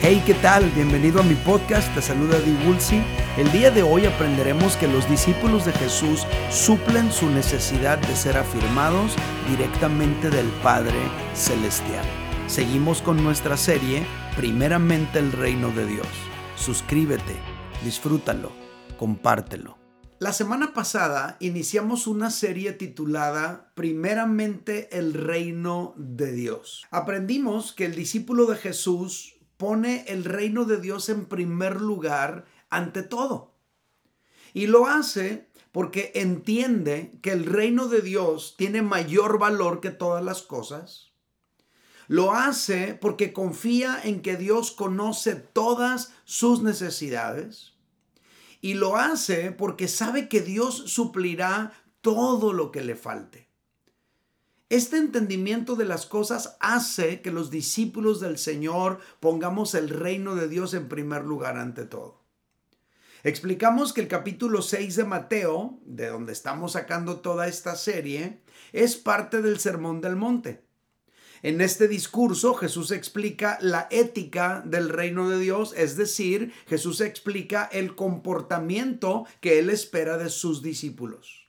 Hey, ¿qué tal? Bienvenido a mi podcast, te saluda Di Woolsey. El día de hoy aprenderemos que los discípulos de Jesús suplen su necesidad de ser afirmados directamente del Padre Celestial. Seguimos con nuestra serie, primeramente el reino de Dios. Suscríbete, disfrútalo, compártelo. La semana pasada iniciamos una serie titulada Primeramente el reino de Dios. Aprendimos que el discípulo de Jesús pone el reino de Dios en primer lugar ante todo. Y lo hace porque entiende que el reino de Dios tiene mayor valor que todas las cosas. Lo hace porque confía en que Dios conoce todas sus necesidades. Y lo hace porque sabe que Dios suplirá todo lo que le falte. Este entendimiento de las cosas hace que los discípulos del Señor pongamos el reino de Dios en primer lugar ante todo. Explicamos que el capítulo 6 de Mateo, de donde estamos sacando toda esta serie, es parte del Sermón del Monte. En este discurso Jesús explica la ética del reino de Dios, es decir, Jesús explica el comportamiento que él espera de sus discípulos.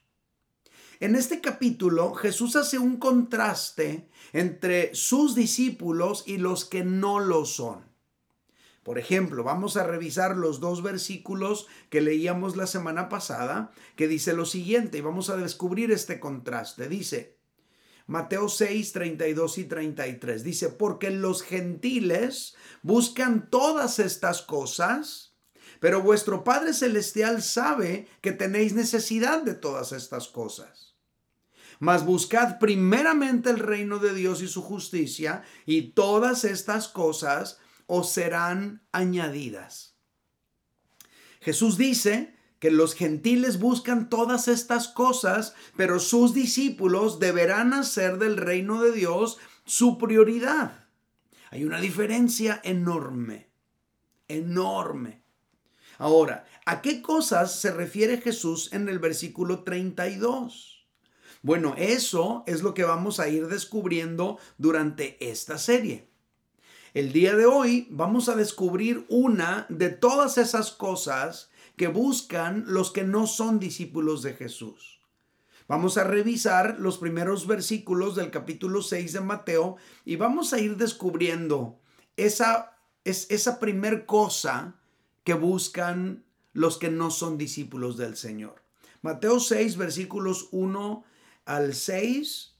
En este capítulo Jesús hace un contraste entre sus discípulos y los que no lo son. Por ejemplo, vamos a revisar los dos versículos que leíamos la semana pasada, que dice lo siguiente, y vamos a descubrir este contraste. Dice, Mateo 6, 32 y 33, dice, porque los gentiles buscan todas estas cosas, pero vuestro Padre Celestial sabe que tenéis necesidad de todas estas cosas. Mas buscad primeramente el reino de Dios y su justicia, y todas estas cosas os serán añadidas. Jesús dice que los gentiles buscan todas estas cosas, pero sus discípulos deberán hacer del reino de Dios su prioridad. Hay una diferencia enorme, enorme. Ahora, ¿a qué cosas se refiere Jesús en el versículo 32? Bueno, eso es lo que vamos a ir descubriendo durante esta serie. El día de hoy vamos a descubrir una de todas esas cosas que buscan los que no son discípulos de Jesús. Vamos a revisar los primeros versículos del capítulo 6 de Mateo y vamos a ir descubriendo esa, es, esa primer cosa que buscan los que no son discípulos del Señor. Mateo 6, versículos 1 al 6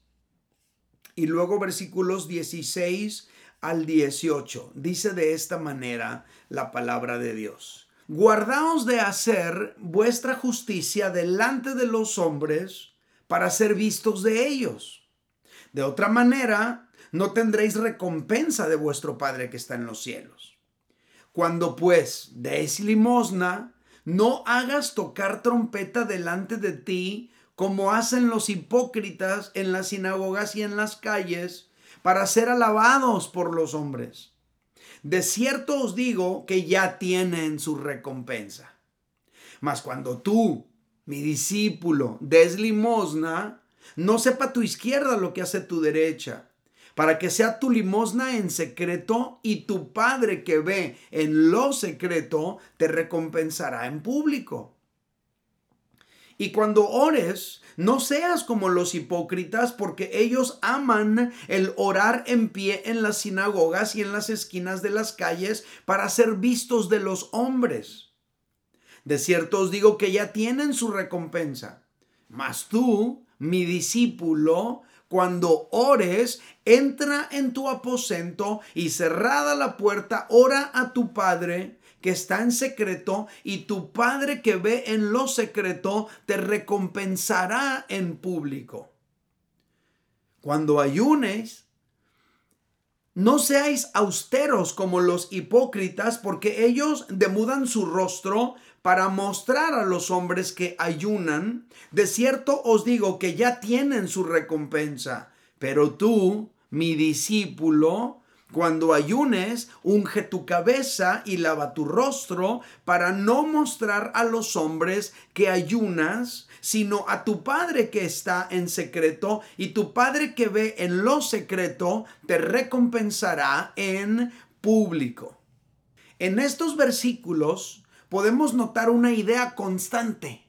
y luego versículos 16 al 18. Dice de esta manera la palabra de Dios. Guardaos de hacer vuestra justicia delante de los hombres para ser vistos de ellos. De otra manera, no tendréis recompensa de vuestro Padre que está en los cielos. Cuando pues deis limosna, no hagas tocar trompeta delante de ti como hacen los hipócritas en las sinagogas y en las calles, para ser alabados por los hombres. De cierto os digo que ya tienen su recompensa. Mas cuando tú, mi discípulo, des limosna, no sepa tu izquierda lo que hace tu derecha, para que sea tu limosna en secreto y tu Padre que ve en lo secreto te recompensará en público. Y cuando ores, no seas como los hipócritas, porque ellos aman el orar en pie en las sinagogas y en las esquinas de las calles para ser vistos de los hombres. De cierto os digo que ya tienen su recompensa. Mas tú, mi discípulo, cuando ores, entra en tu aposento y cerrada la puerta, ora a tu Padre que está en secreto y tu Padre que ve en lo secreto te recompensará en público. Cuando ayunes, no seáis austeros como los hipócritas, porque ellos demudan su rostro para mostrar a los hombres que ayunan. De cierto os digo que ya tienen su recompensa. Pero tú, mi discípulo, cuando ayunes, unge tu cabeza y lava tu rostro para no mostrar a los hombres que ayunas, sino a tu Padre que está en secreto, y tu Padre que ve en lo secreto te recompensará en público. en estos versículos podemos notar una idea constante.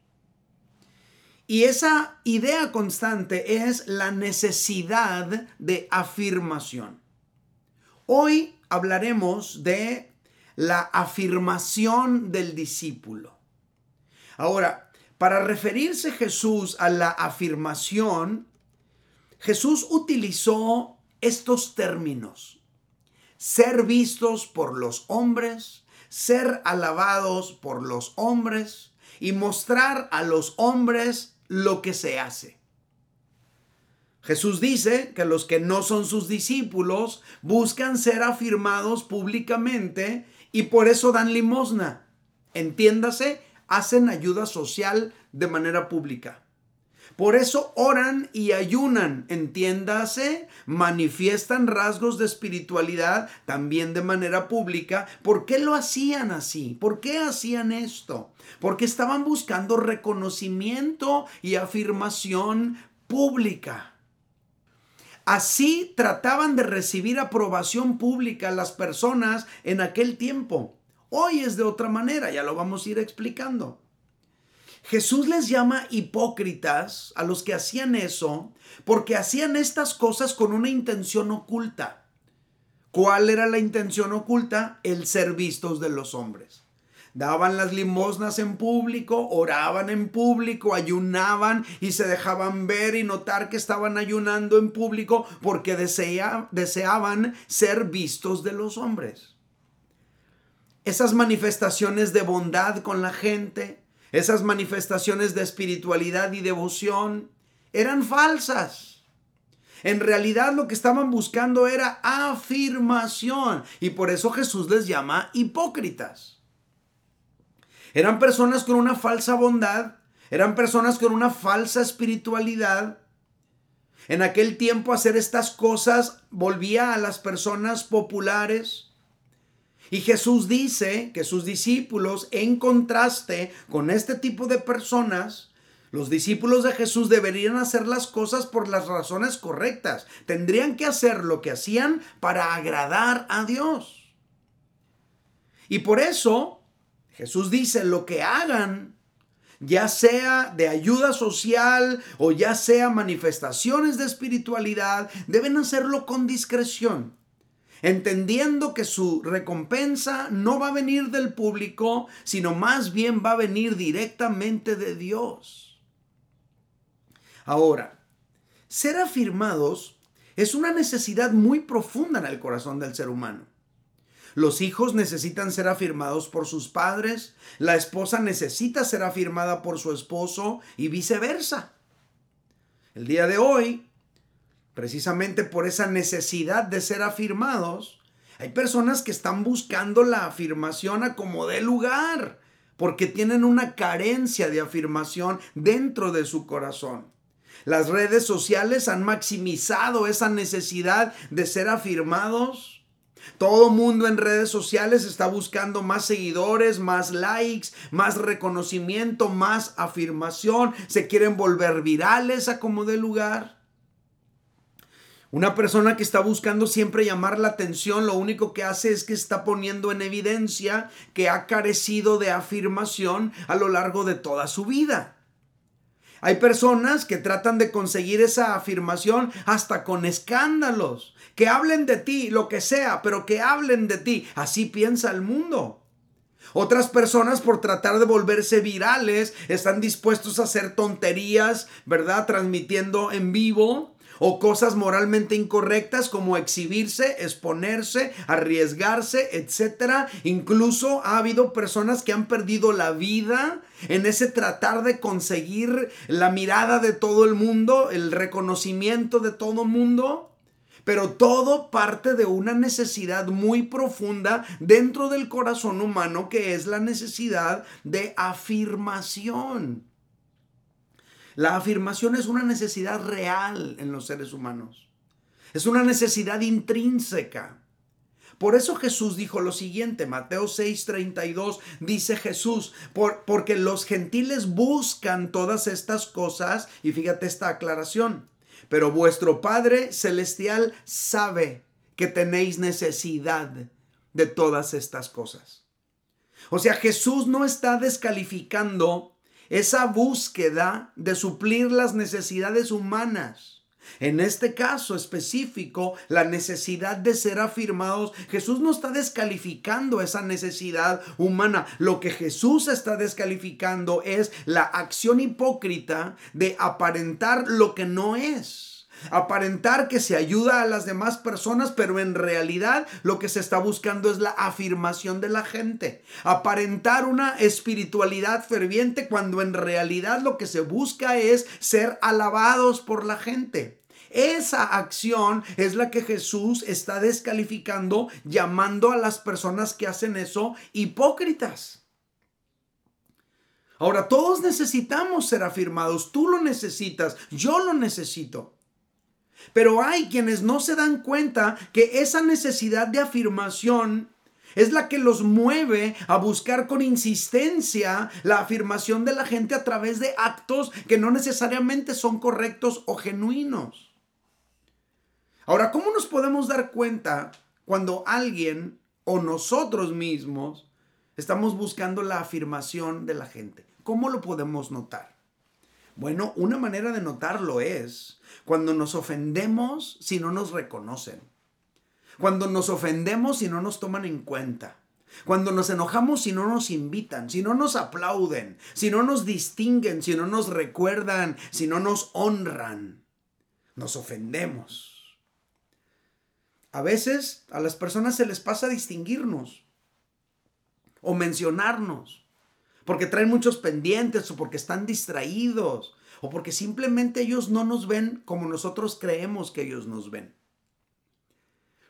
Y esa idea constante es la necesidad de afirmación. Hoy hablaremos de la afirmación del discípulo. Ahora, para referirse Jesús a la afirmación, Jesús utilizó estos términos. Ser vistos por los hombres, ser alabados por los hombres y mostrar a los hombres lo que se hace. Jesús dice que los que no son sus discípulos buscan ser afirmados públicamente y por eso dan limosna. Entiéndase, hacen ayuda social de manera pública. Por eso oran y ayunan, entiéndase, manifiestan rasgos de espiritualidad también de manera pública. ¿Por qué lo hacían así? ¿Por qué hacían esto? Porque estaban buscando reconocimiento y afirmación pública. Así trataban de recibir aprobación pública las personas en aquel tiempo. Hoy es de otra manera, ya lo vamos a ir explicando. Jesús les llama hipócritas a los que hacían eso porque hacían estas cosas con una intención oculta. ¿Cuál era la intención oculta? El ser vistos de los hombres. Daban las limosnas en público, oraban en público, ayunaban y se dejaban ver y notar que estaban ayunando en público porque deseaban ser vistos de los hombres. Esas manifestaciones de bondad con la gente, esas manifestaciones de espiritualidad y devoción eran falsas. En realidad lo que estaban buscando era afirmación y por eso Jesús les llama hipócritas. Eran personas con una falsa bondad, eran personas con una falsa espiritualidad. En aquel tiempo hacer estas cosas volvía a las personas populares y Jesús dice que sus discípulos, en contraste con este tipo de personas, los discípulos de Jesús deberían hacer las cosas por las razones correctas. Tendrían que hacer lo que hacían para agradar a Dios. Y por eso Jesús dice, lo que hagan, ya sea de ayuda social o ya sea manifestaciones de espiritualidad, deben hacerlo con discreción entendiendo que su recompensa no va a venir del público, sino más bien va a venir directamente de Dios. Ahora, ser afirmados es una necesidad muy profunda en el corazón del ser humano. Los hijos necesitan ser afirmados por sus padres, la esposa necesita ser afirmada por su esposo y viceversa. El día de hoy, precisamente por esa necesidad de ser afirmados, hay personas que están buscando la afirmación a como dé lugar, porque tienen una carencia de afirmación dentro de su corazón. Las redes sociales han maximizado esa necesidad de ser afirmados. Todo mundo en redes sociales está buscando más seguidores, más likes, más reconocimiento, más afirmación. Se quieren volver virales a como dé lugar. Una persona que está buscando siempre llamar la atención, lo único que hace es que está poniendo en evidencia que ha carecido de afirmación a lo largo de toda su vida. Hay personas que tratan de conseguir esa afirmación hasta con escándalos. Que hablen de ti, lo que sea, pero que hablen de ti. Así piensa el mundo. Otras personas por tratar de volverse virales están dispuestos a hacer tonterías, ¿verdad? Transmitiendo en vivo o cosas moralmente incorrectas como exhibirse, exponerse, arriesgarse, etc. Incluso ha habido personas que han perdido la vida en ese tratar de conseguir la mirada de todo el mundo, el reconocimiento de todo el mundo. Pero todo parte de una necesidad muy profunda dentro del corazón humano que es la necesidad de afirmación. La afirmación es una necesidad real en los seres humanos. Es una necesidad intrínseca. Por eso Jesús dijo lo siguiente, Mateo 6:32 dice Jesús, por, porque los gentiles buscan todas estas cosas, y fíjate esta aclaración, pero vuestro Padre Celestial sabe que tenéis necesidad de todas estas cosas. O sea, Jesús no está descalificando esa búsqueda de suplir las necesidades humanas. En este caso específico, la necesidad de ser afirmados, Jesús no está descalificando esa necesidad humana. Lo que Jesús está descalificando es la acción hipócrita de aparentar lo que no es aparentar que se ayuda a las demás personas, pero en realidad lo que se está buscando es la afirmación de la gente. Aparentar una espiritualidad ferviente cuando en realidad lo que se busca es ser alabados por la gente. Esa acción es la que Jesús está descalificando llamando a las personas que hacen eso hipócritas. Ahora, todos necesitamos ser afirmados. Tú lo necesitas, yo lo necesito. Pero hay quienes no se dan cuenta que esa necesidad de afirmación es la que los mueve a buscar con insistencia la afirmación de la gente a través de actos que no necesariamente son correctos o genuinos. Ahora, ¿cómo nos podemos dar cuenta cuando alguien o nosotros mismos estamos buscando la afirmación de la gente? ¿Cómo lo podemos notar? Bueno, una manera de notarlo es cuando nos ofendemos si no nos reconocen. Cuando nos ofendemos si no nos toman en cuenta. Cuando nos enojamos si no nos invitan, si no nos aplauden, si no nos distinguen, si no nos recuerdan, si no nos honran. Nos ofendemos. A veces a las personas se les pasa distinguirnos o mencionarnos porque traen muchos pendientes o porque están distraídos o porque simplemente ellos no nos ven como nosotros creemos que ellos nos ven.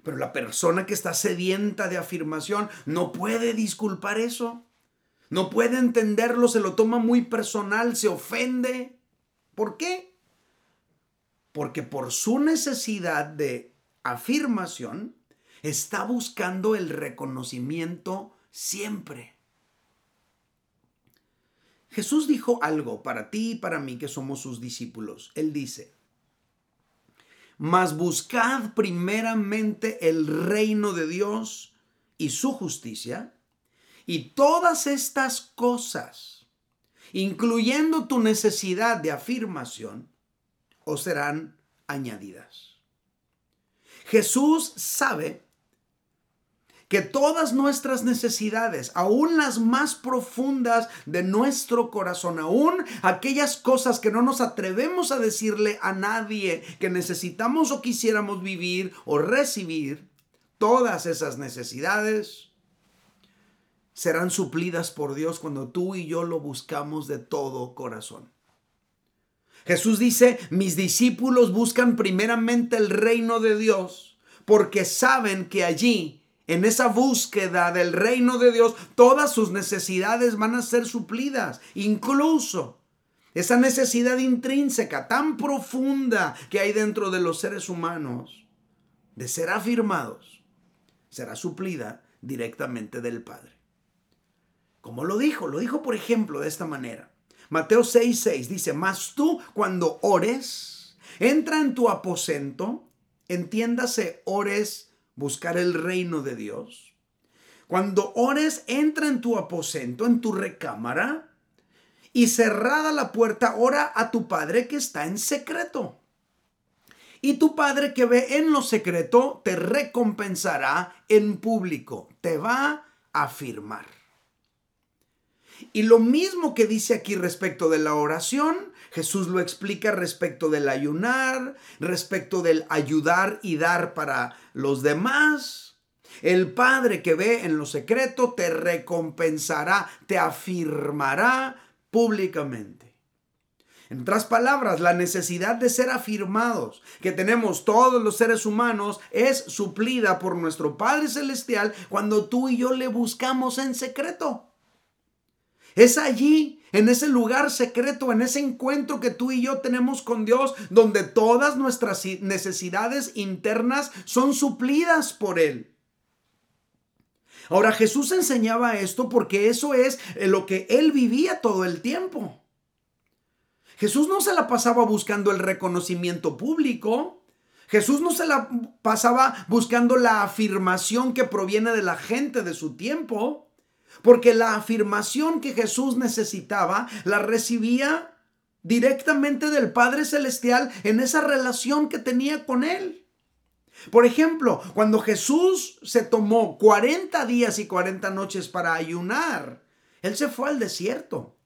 Pero la persona que está sedienta de afirmación no puede disculpar eso. No puede entenderlo, se lo toma muy personal, se ofende. ¿Por qué? Porque por su necesidad de afirmación está buscando el reconocimiento siempre. Jesús dijo algo para ti y para mí que somos sus discípulos. Él dice, mas buscad primeramente el reino de Dios y su justicia, y todas estas cosas, incluyendo tu necesidad de afirmación, os serán añadidas. Jesús sabe que todas nuestras necesidades, aún las más profundas de nuestro corazón, aún aquellas cosas que no nos atrevemos a decirle a nadie que necesitamos o quisiéramos vivir o recibir, todas esas necesidades serán suplidas por Dios cuando tú y yo lo buscamos de todo corazón. Jesús dice, mis discípulos buscan primeramente el reino de Dios porque saben que allí, en esa búsqueda del reino de Dios, todas sus necesidades van a ser suplidas, incluso esa necesidad intrínseca tan profunda que hay dentro de los seres humanos de ser afirmados, será suplida directamente del Padre. Como lo dijo? Lo dijo, por ejemplo, de esta manera. Mateo 6:6 dice, mas tú cuando ores, entra en tu aposento, entiéndase, ores buscar el reino de Dios. Cuando ores, entra en tu aposento, en tu recámara, y cerrada la puerta, ora a tu Padre que está en secreto. Y tu Padre que ve en lo secreto te recompensará en público, te va a afirmar. Y lo mismo que dice aquí respecto de la oración, Jesús lo explica respecto del ayunar, respecto del ayudar y dar para los demás. El Padre que ve en lo secreto te recompensará, te afirmará públicamente. En otras palabras, la necesidad de ser afirmados que tenemos todos los seres humanos es suplida por nuestro Padre Celestial cuando tú y yo le buscamos en secreto. Es allí, en ese lugar secreto, en ese encuentro que tú y yo tenemos con Dios, donde todas nuestras necesidades internas son suplidas por Él. Ahora Jesús enseñaba esto porque eso es lo que Él vivía todo el tiempo. Jesús no se la pasaba buscando el reconocimiento público. Jesús no se la pasaba buscando la afirmación que proviene de la gente de su tiempo, porque la afirmación que Jesús necesitaba la recibía directamente del Padre Celestial en esa relación que tenía con Él. Por ejemplo, cuando Jesús se tomó 40 días y 40 noches para ayunar, Él se fue al desierto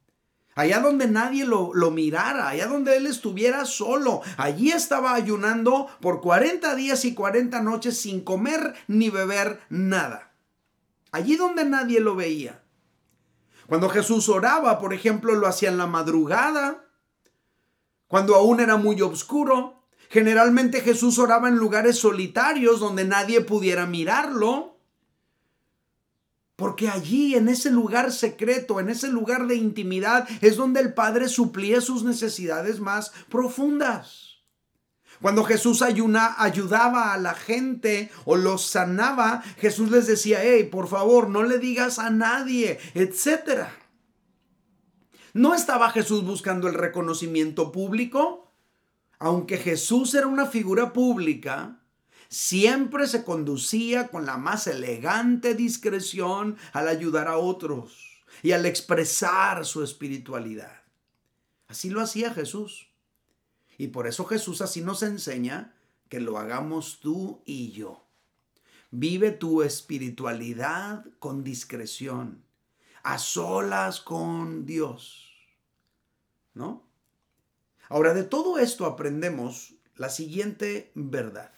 allá donde nadie lo, lo, mirara, allá donde él estuviera solo. Allí estaba ayunando por 40 días y 40 noches sin comer ni beber nada. Allí donde nadie lo veía. Cuando Jesús oraba, por ejemplo, lo hacía en la madrugada, cuando aún era muy oscuro. Generalmente Jesús oraba en lugares solitarios donde nadie pudiera mirarlo. Porque allí, en ese lugar secreto, en ese lugar de intimidad, es donde el Padre suplía sus necesidades más profundas. Cuando Jesús ayuna, ayudaba a la gente o los sanaba, Jesús les decía, hey, por favor, no le digas a nadie, etc. No estaba Jesús buscando el reconocimiento público. Aunque Jesús era una figura pública, siempre se conducía con la más elegante discreción al ayudar a otros y al expresar su espiritualidad. Así lo hacía Jesús. Y por eso Jesús así nos enseña que lo hagamos tú y yo. Vive tu espiritualidad con discreción, a solas con Dios. ¿No? Ahora, de todo esto aprendemos la siguiente verdad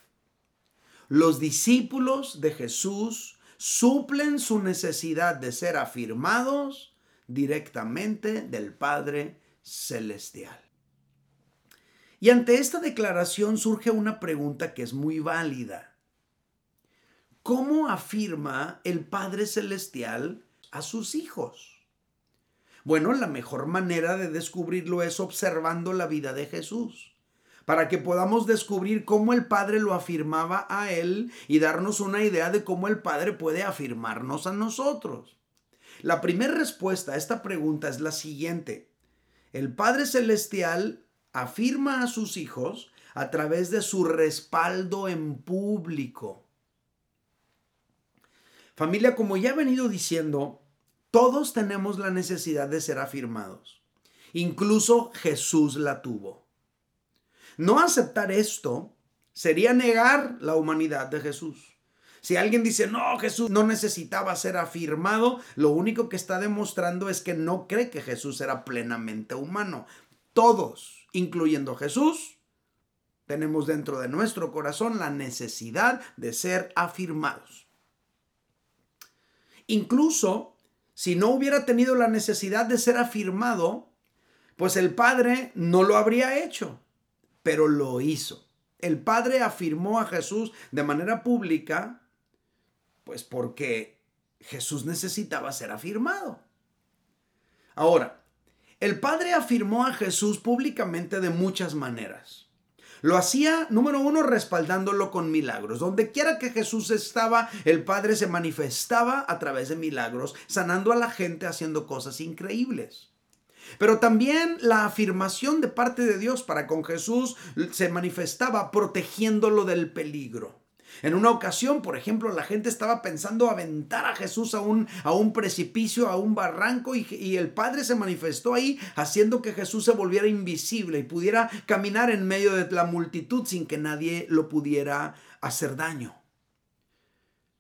los discípulos de Jesús suplen su necesidad de ser afirmados directamente del Padre Celestial. Y ante esta declaración surge una pregunta que es muy válida. ¿Cómo afirma el Padre Celestial a sus hijos? Bueno, la mejor manera de descubrirlo es observando la vida de Jesús para que podamos descubrir cómo el Padre lo afirmaba a Él y darnos una idea de cómo el Padre puede afirmarnos a nosotros. La primera respuesta a esta pregunta es la siguiente. El Padre Celestial afirma a sus hijos a través de su respaldo en público. Familia, como ya he venido diciendo, todos tenemos la necesidad de ser afirmados. Incluso Jesús la tuvo. No aceptar esto sería negar la humanidad de Jesús. Si alguien dice, no, Jesús no necesitaba ser afirmado, lo único que está demostrando es que no cree que Jesús era plenamente humano. Todos, incluyendo Jesús, tenemos dentro de nuestro corazón la necesidad de ser afirmados. Incluso si no hubiera tenido la necesidad de ser afirmado, pues el Padre no lo habría hecho pero lo hizo. El Padre afirmó a Jesús de manera pública, pues porque Jesús necesitaba ser afirmado. Ahora, el Padre afirmó a Jesús públicamente de muchas maneras. Lo hacía, número uno, respaldándolo con milagros. Donde quiera que Jesús estaba, el Padre se manifestaba a través de milagros, sanando a la gente, haciendo cosas increíbles. Pero también la afirmación de parte de Dios para con Jesús se manifestaba protegiéndolo del peligro. En una ocasión, por ejemplo, la gente estaba pensando aventar a Jesús a un, a un precipicio, a un barranco, y, y, el Padre se manifestó ahí, haciendo que Jesús se volviera invisible y pudiera caminar en medio de la multitud sin que nadie lo pudiera hacer daño.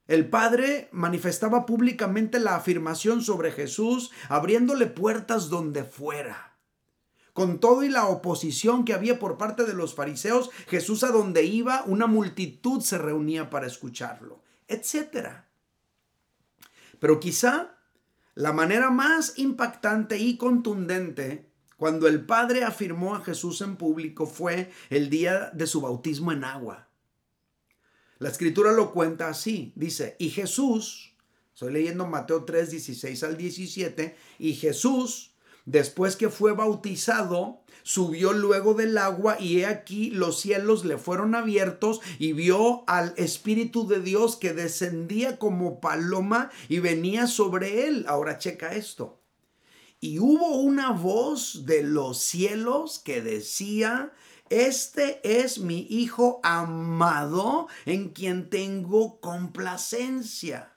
El Padre manifestaba públicamente la afirmación sobre Jesús, abriéndole puertas donde fuera. Con todo y la oposición que había por parte de los fariseos, Jesús a donde iba, una multitud se reunía para escucharlo, etc. Pero quizá la manera más impactante y contundente cuando el Padre afirmó a Jesús en público fue el día de su bautismo en agua. La escritura lo cuenta así. Dice, y Jesús, estoy leyendo Mateo 3, 16 al 17, y Jesús, después que fue bautizado, subió luego del agua y he aquí los cielos le fueron abiertos y vio al Espíritu de Dios que descendía como paloma y venía sobre él. Ahora checa esto. Y hubo una voz de los cielos que decía, Este es mi Hijo amado en quien tengo complacencia.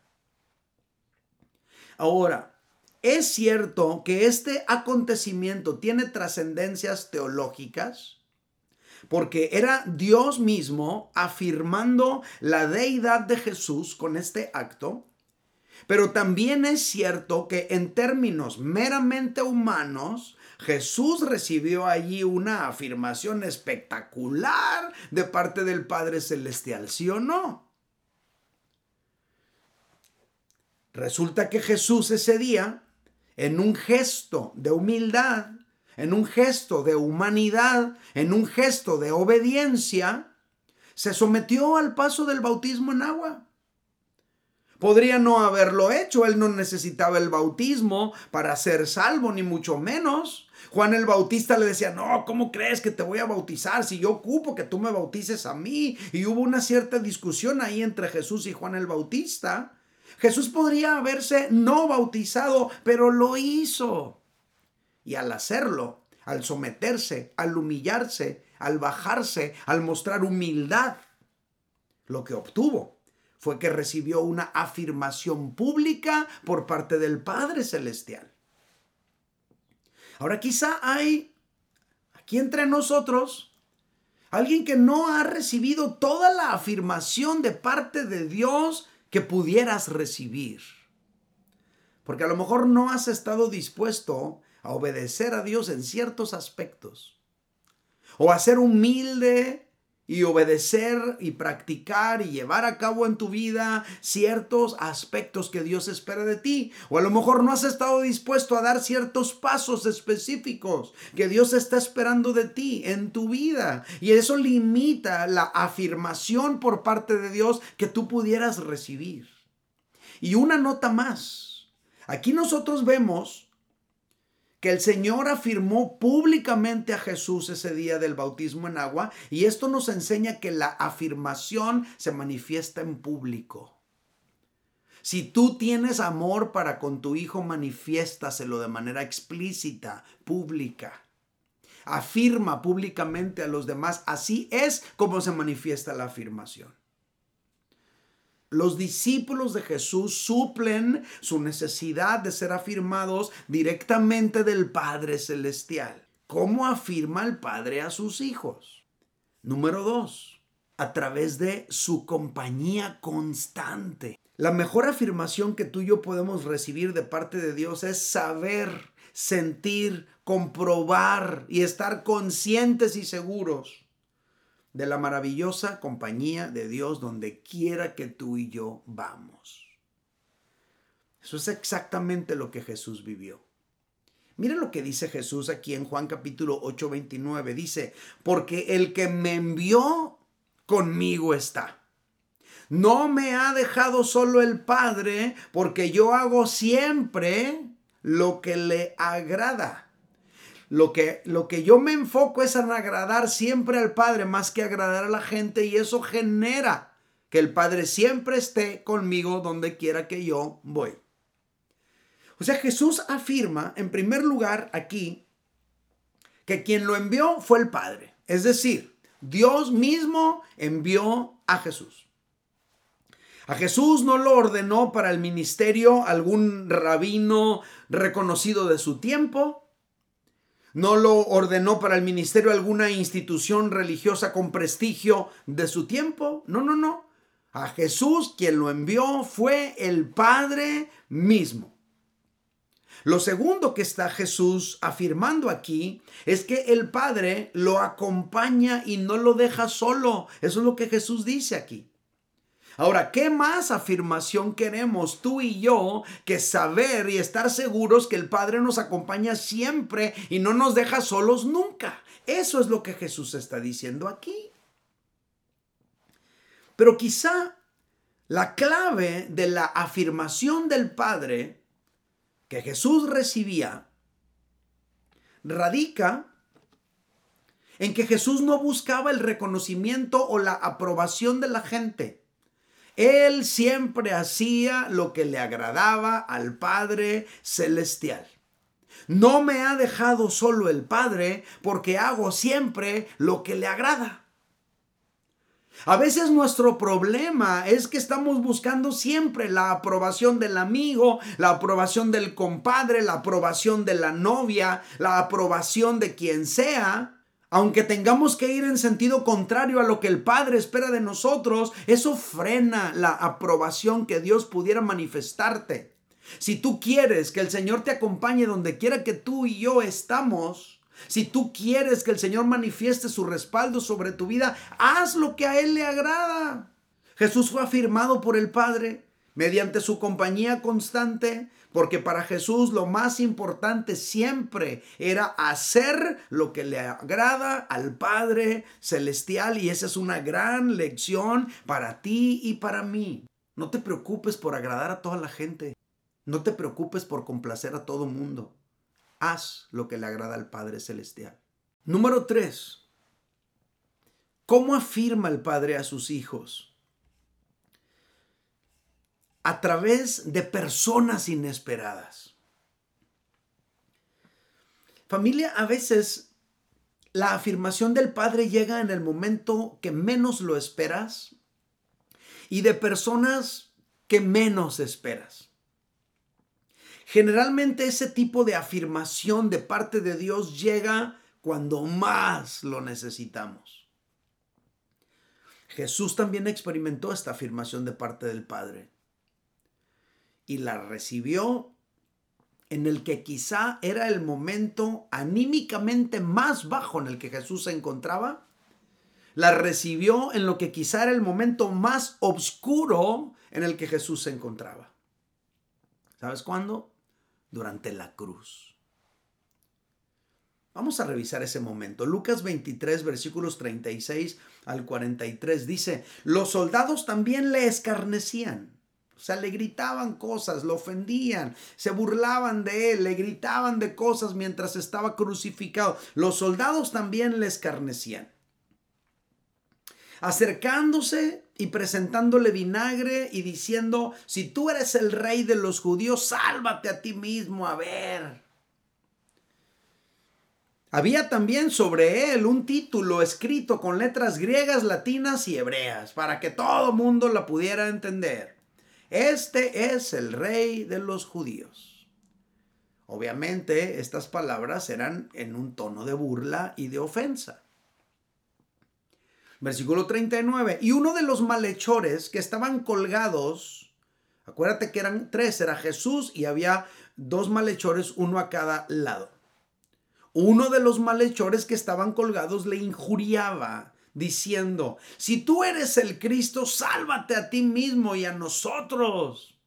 Ahora, es cierto que este acontecimiento tiene trascendencias teológicas, porque era Dios mismo afirmando la deidad de Jesús con este acto, pero también es cierto que en términos meramente humanos, Jesús recibió allí una afirmación espectacular de parte del Padre Celestial, ¿sí o no? Resulta que Jesús ese día, en un gesto de humildad, en un gesto de humanidad, en un gesto de obediencia, se sometió al paso del bautismo en agua. Podría no haberlo hecho, él no necesitaba el bautismo para ser salvo, ni mucho menos. Juan el Bautista le decía, no, ¿cómo crees que te voy a bautizar si yo ocupo que tú me bautices a mí? Y hubo una cierta discusión ahí entre Jesús y Juan el Bautista. Jesús podría haberse no bautizado, pero lo hizo. Y al hacerlo, al someterse, al humillarse, al bajarse, al mostrar humildad, lo que obtuvo fue que recibió una afirmación pública por parte del Padre Celestial. Ahora quizá hay aquí entre nosotros alguien que no ha recibido toda la afirmación de parte de Dios que pudieras recibir. Porque a lo mejor no has estado dispuesto a obedecer a Dios en ciertos aspectos. O a ser humilde y obedecer y practicar y llevar a cabo en tu vida ciertos aspectos que Dios espera de ti. O a lo mejor no has estado dispuesto a dar ciertos pasos específicos que Dios está esperando de ti en tu vida. Y eso limita la afirmación por parte de Dios que tú pudieras recibir. Y una nota más. Aquí nosotros vemos que el Señor afirmó públicamente a Jesús ese día del bautismo en agua y esto nos enseña que la afirmación se manifiesta en público. Si tú tienes amor para con tu hijo, manifiéstaselo de manera explícita, pública. Afirma públicamente a los demás. Así es como se manifiesta la afirmación. Los discípulos de Jesús suplen su necesidad de ser afirmados directamente del Padre Celestial. ¿Cómo afirma el Padre a sus hijos? Número dos, a través de su compañía constante. La mejor afirmación que tú y yo podemos recibir de parte de Dios es saber, sentir, comprobar y estar conscientes y seguros de la maravillosa compañía de Dios donde quiera que tú y yo vamos. Eso es exactamente lo que Jesús vivió. Mira lo que dice Jesús aquí en Juan capítulo 8, 29. Dice, porque el que me envió conmigo está. No me ha dejado solo el Padre, porque yo hago siempre lo que le agrada. Lo que, lo que yo me enfoco es en agradar siempre al Padre más que agradar a la gente y eso genera que el Padre siempre esté conmigo donde quiera que yo voy. O sea, Jesús afirma en primer lugar aquí que quien lo envió fue el Padre. Es decir, Dios mismo envió a Jesús. A Jesús no lo ordenó para el ministerio algún rabino reconocido de su tiempo, no lo ordenó para el ministerio alguna institución religiosa con prestigio de su tiempo. No, no, no. A Jesús quien lo envió fue el Padre mismo. Lo segundo que está Jesús afirmando aquí es que el Padre lo acompaña y no lo deja solo. Eso es lo que Jesús dice aquí. Ahora, ¿qué más afirmación queremos tú y yo que saber y estar seguros que el Padre nos acompaña siempre y no nos deja solos nunca? Eso es lo que Jesús está diciendo aquí. Pero quizá la clave de la afirmación del Padre que Jesús recibía radica en que Jesús no buscaba el reconocimiento o la aprobación de la gente. Él siempre hacía lo que le agradaba al Padre Celestial. No me ha dejado solo el Padre porque hago siempre lo que le agrada. A veces nuestro problema es que estamos buscando siempre la aprobación del amigo, la aprobación del compadre, la aprobación de la novia, la aprobación de quien sea. Aunque tengamos que ir en sentido contrario a lo que el Padre espera de nosotros, eso frena la aprobación que Dios pudiera manifestarte. Si tú quieres que el Señor te acompañe donde quiera que tú y yo estamos, si tú quieres que el Señor manifieste su respaldo sobre tu vida, haz lo que a Él le agrada. Jesús fue afirmado por el Padre mediante su compañía constante, porque para Jesús lo más importante siempre era hacer lo que le agrada al Padre Celestial y esa es una gran lección para ti y para mí. No te preocupes por agradar a toda la gente. No te preocupes por complacer a todo mundo haz lo que le agrada al Padre Celestial. Número 3. ¿Cómo afirma el Padre a sus hijos? A través de personas inesperadas. Familia, a veces la afirmación del Padre llega en el momento que menos lo esperas y de personas que menos esperas. Generalmente ese tipo de afirmación de parte de Dios llega cuando más lo necesitamos. Jesús también experimentó esta afirmación de parte del Padre y la recibió en el que quizá era el momento anímicamente más bajo en el que Jesús se encontraba. La recibió en lo que quizá era el momento más oscuro en el que Jesús se encontraba. ¿Sabes cuándo? durante la cruz. Vamos a revisar ese momento. Lucas 23, versículos 36 al 43 dice, los soldados también le escarnecían. O sea, le gritaban cosas, lo ofendían, se burlaban de él, le gritaban de cosas mientras estaba crucificado. Los soldados también le escarnecían acercándose y presentándole vinagre y diciendo, si tú eres el rey de los judíos, sálvate a ti mismo, a ver. Había también sobre él un título escrito con letras griegas, latinas y hebreas, para que todo mundo la pudiera entender. Este es el rey de los judíos. Obviamente estas palabras eran en un tono de burla y de ofensa. Versículo 39. Y uno de los malhechores que estaban colgados, acuérdate que eran tres, era Jesús y había dos malhechores, uno a cada lado. Uno de los malhechores que estaban colgados le injuriaba, diciendo, si tú eres el Cristo, sálvate a ti mismo y a nosotros.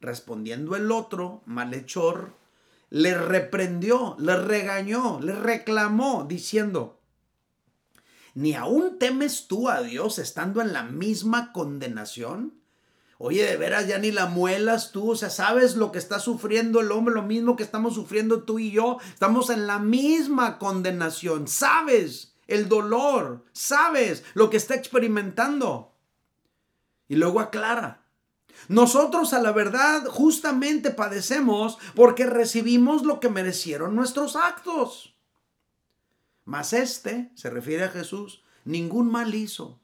Respondiendo el otro, malhechor, le reprendió, le regañó, le reclamó, diciendo, ¿Ni aún temes tú a Dios estando en la misma condenación? Oye, de veras ya ni la muelas tú, o sea, sabes lo que está sufriendo el hombre, lo mismo que estamos sufriendo tú y yo, estamos en la misma condenación, sabes el dolor, sabes lo que está experimentando. Y luego aclara, nosotros a la verdad justamente padecemos porque recibimos lo que merecieron nuestros actos. Mas este, se refiere a Jesús, ningún mal hizo.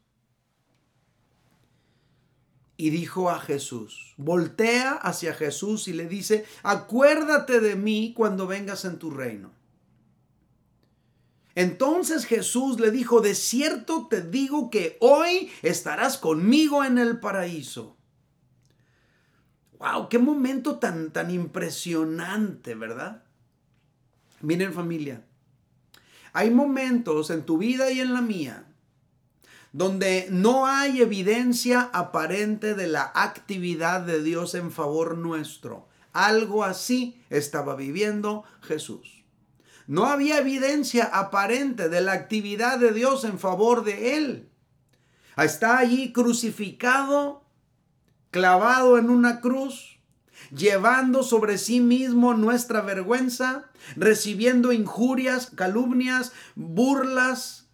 Y dijo a Jesús, voltea hacia Jesús y le dice, acuérdate de mí cuando vengas en tu reino. Entonces Jesús le dijo, de cierto te digo que hoy estarás conmigo en el paraíso. Wow, qué momento tan, tan impresionante, ¿verdad? Miren familia, hay momentos en tu vida y en la mía donde no hay evidencia aparente de la actividad de Dios en favor nuestro. Algo así estaba viviendo Jesús. No había evidencia aparente de la actividad de Dios en favor de él. Está allí crucificado, clavado en una cruz, llevando sobre sí mismo nuestra vergüenza, recibiendo injurias, calumnias, burlas,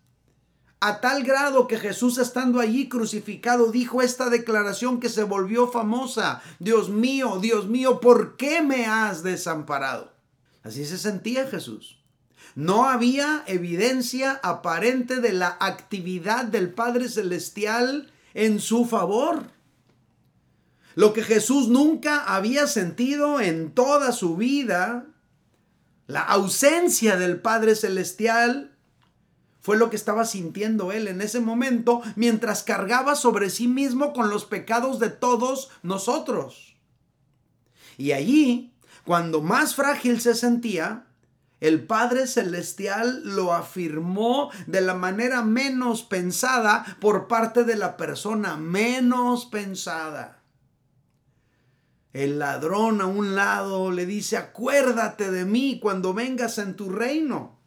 a tal grado que Jesús estando allí crucificado dijo esta declaración que se volvió famosa, Dios mío, Dios mío, ¿por qué me has desamparado? Así se sentía Jesús. No había evidencia aparente de la actividad del Padre Celestial en su favor. Lo que Jesús nunca había sentido en toda su vida, la ausencia del Padre Celestial, fue lo que estaba sintiendo él en ese momento mientras cargaba sobre sí mismo con los pecados de todos nosotros. Y allí, cuando más frágil se sentía, el Padre Celestial lo afirmó de la manera menos pensada por parte de la persona menos pensada. El ladrón a un lado le dice, acuérdate de mí cuando vengas en tu reino.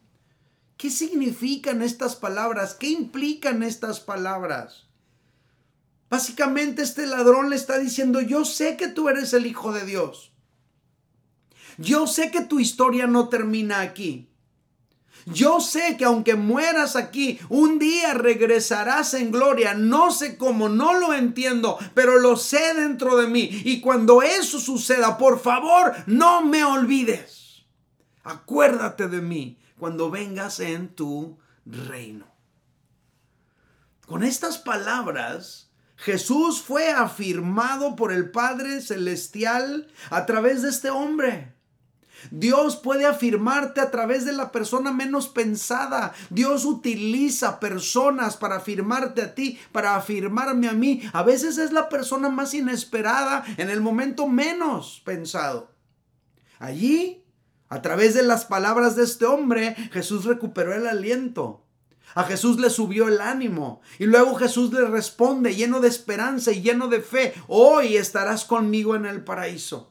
¿Qué significan estas palabras? ¿Qué implican estas palabras? Básicamente este ladrón le está diciendo, yo sé que tú eres el Hijo de Dios. Yo sé que tu historia no termina aquí. Yo sé que aunque mueras aquí, un día regresarás en gloria. No sé cómo, no lo entiendo, pero lo sé dentro de mí. Y cuando eso suceda, por favor, no me olvides. Acuérdate de mí cuando vengas en tu reino. Con estas palabras, Jesús fue afirmado por el Padre Celestial a través de este hombre. Dios puede afirmarte a través de la persona menos pensada. Dios utiliza personas para afirmarte a ti, para afirmarme a mí. A veces es la persona más inesperada en el momento menos pensado. Allí, a través de las palabras de este hombre, Jesús recuperó el aliento. A Jesús le subió el ánimo. Y luego Jesús le responde lleno de esperanza y lleno de fe. Hoy estarás conmigo en el paraíso.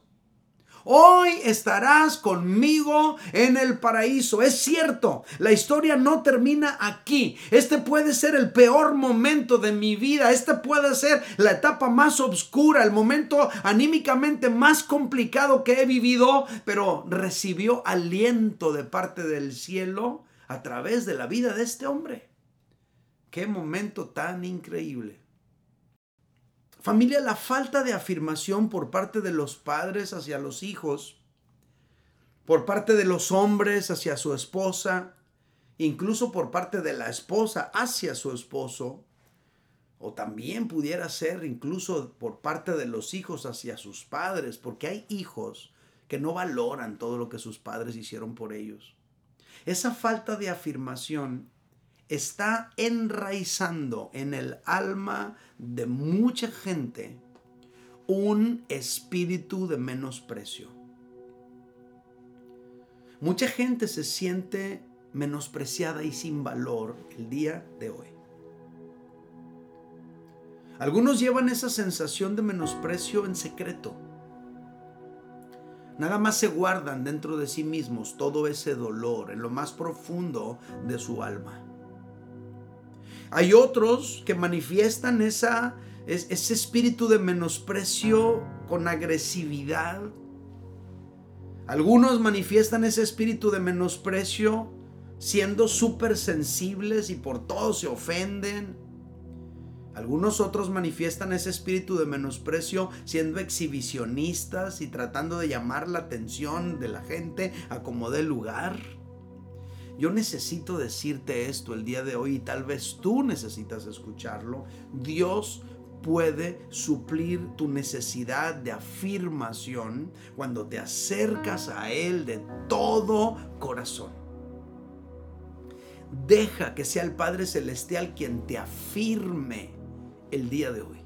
Hoy estarás conmigo en el paraíso. Es cierto, la historia no termina aquí. Este puede ser el peor momento de mi vida. Este puede ser la etapa más oscura, el momento anímicamente más complicado que he vivido, pero recibió aliento de parte del cielo a través de la vida de este hombre. Qué momento tan increíble. Familia, la falta de afirmación por parte de los padres hacia los hijos, por parte de los hombres hacia su esposa, incluso por parte de la esposa hacia su esposo, o también pudiera ser incluso por parte de los hijos hacia sus padres, porque hay hijos que no valoran todo lo que sus padres hicieron por ellos. Esa falta de afirmación está enraizando en el alma de mucha gente un espíritu de menosprecio. Mucha gente se siente menospreciada y sin valor el día de hoy. Algunos llevan esa sensación de menosprecio en secreto. Nada más se guardan dentro de sí mismos todo ese dolor en lo más profundo de su alma. Hay otros que manifiestan esa, ese espíritu de menosprecio con agresividad. Algunos manifiestan ese espíritu de menosprecio siendo súper sensibles y por todo se ofenden. Algunos otros manifiestan ese espíritu de menosprecio siendo exhibicionistas y tratando de llamar la atención de la gente a como dé lugar. Yo necesito decirte esto el día de hoy y tal vez tú necesitas escucharlo. Dios puede suplir tu necesidad de afirmación cuando te acercas a Él de todo corazón. Deja que sea el Padre Celestial quien te afirme el día de hoy.